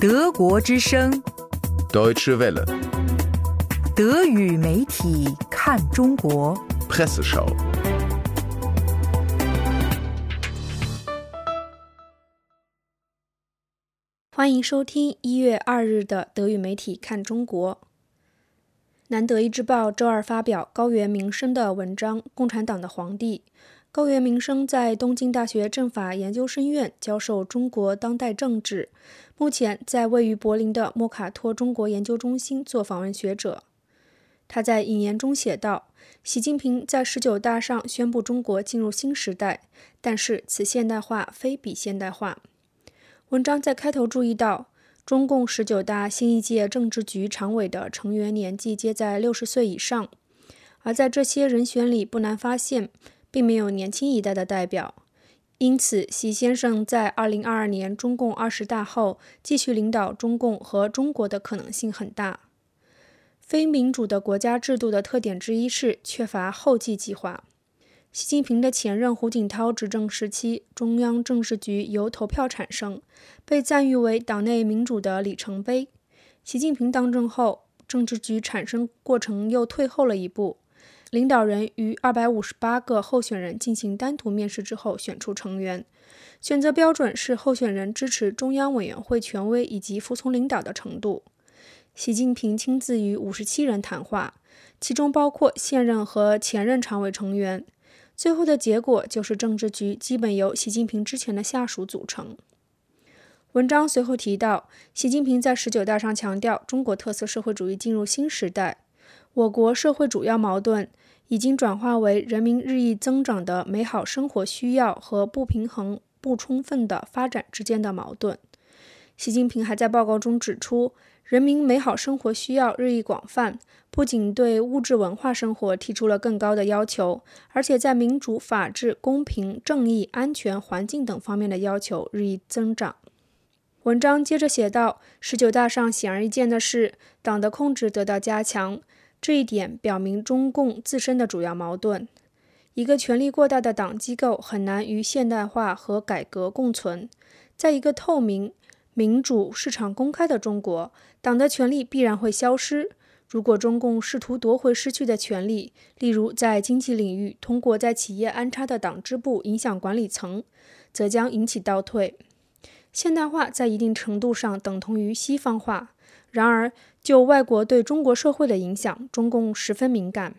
德国之声，Deutsche Welle, 德语媒体看中国。Presseschau. 欢迎收听一月二日的德语媒体看中国。南德意志报周二发表高原民生的文章《共产党的皇帝》。高原民生在东京大学政法研究生院教授中国当代政治，目前在位于柏林的莫卡托中国研究中心做访问学者。他在引言中写道：“习近平在十九大上宣布中国进入新时代，但是此现代化非彼现代化。”文章在开头注意到，中共十九大新一届政治局常委的成员年纪皆在六十岁以上，而在这些人选里，不难发现，并没有年轻一代的代表。因此，习先生在二零二二年中共二十大后继续领导中共和中国的可能性很大。非民主的国家制度的特点之一是缺乏后继计划。习近平的前任胡锦涛执政时期，中央政治局由投票产生，被赞誉为党内民主的里程碑。习近平当政后，政治局产生过程又退后了一步。领导人于二百五十八个候选人进行单独面试之后选出成员，选择标准是候选人支持中央委员会权威以及服从领导的程度。习近平亲自与五十七人谈话，其中包括现任和前任常委成员。最后的结果就是政治局基本由习近平之前的下属组成。文章随后提到，习近平在十九大上强调，中国特色社会主义进入新时代。我国社会主要矛盾已经转化为人民日益增长的美好生活需要和不平衡不充分的发展之间的矛盾。习近平还在报告中指出，人民美好生活需要日益广泛，不仅对物质文化生活提出了更高的要求，而且在民主、法治、公平、正义、安全、环境等方面的要求日益增长。文章接着写道：“十九大上显而易见的是，党的控制得到加强。”这一点表明中共自身的主要矛盾：一个权力过大的党机构很难与现代化和改革共存。在一个透明、民主、市场公开的中国，党的权力必然会消失。如果中共试图夺回失去的权力，例如在经济领域通过在企业安插的党支部影响管理层，则将引起倒退。现代化在一定程度上等同于西方化。然而，就外国对中国社会的影响，中共十分敏感。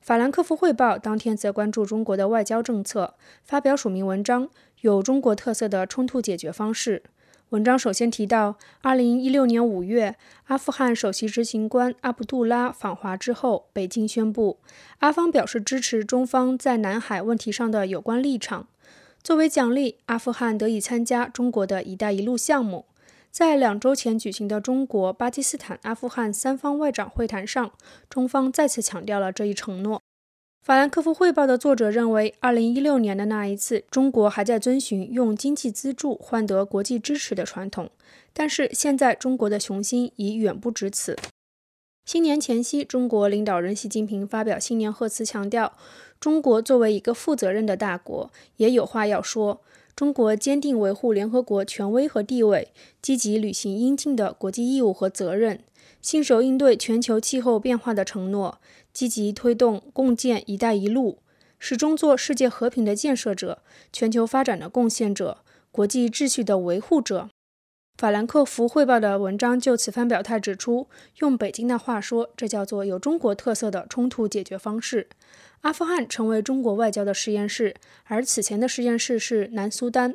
法兰克福汇报当天则关注中国的外交政策，发表署名文章《有中国特色的冲突解决方式》。文章首先提到，2016年5月，阿富汗首席执行官阿卜杜拉访华之后，北京宣布，阿方表示支持中方在南海问题上的有关立场。作为奖励，阿富汗得以参加中国的一带一路项目。在两周前举行的中国、巴基斯坦、阿富汗三方外长会谈上，中方再次强调了这一承诺。法兰克福汇报的作者认为，2016年的那一次，中国还在遵循用经济资助换得国际支持的传统，但是现在中国的雄心已远不止此。新年前夕，中国领导人习近平发表新年贺词，强调中国作为一个负责任的大国，也有话要说。中国坚定维护联合国权威和地位，积极履行应尽的国际义务和责任，信守应对全球气候变化的承诺，积极推动共建“一带一路”，始终做世界和平的建设者、全球发展的贡献者、国际秩序的维护者。法兰克福汇报的文章就此番表态指出，用北京的话说，这叫做有中国特色的冲突解决方式。阿富汗成为中国外交的实验室，而此前的实验室是南苏丹。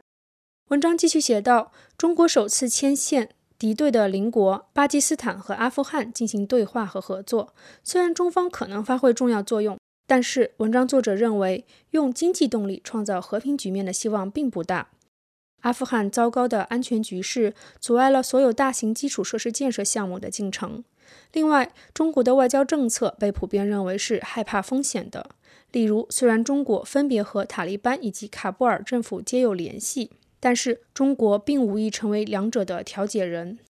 文章继续写道：“中国首次牵线敌对的邻国巴基斯坦和阿富汗进行对话和合作。虽然中方可能发挥重要作用，但是文章作者认为，用经济动力创造和平局面的希望并不大。阿富汗糟糕的安全局势阻碍了所有大型基础设施建设项目的进程。另外，中国的外交政策被普遍认为是害怕风险的。例如，虽然中国分别和塔利班以及喀布尔政府皆有联系，但是中国并无意成为两者的调解人。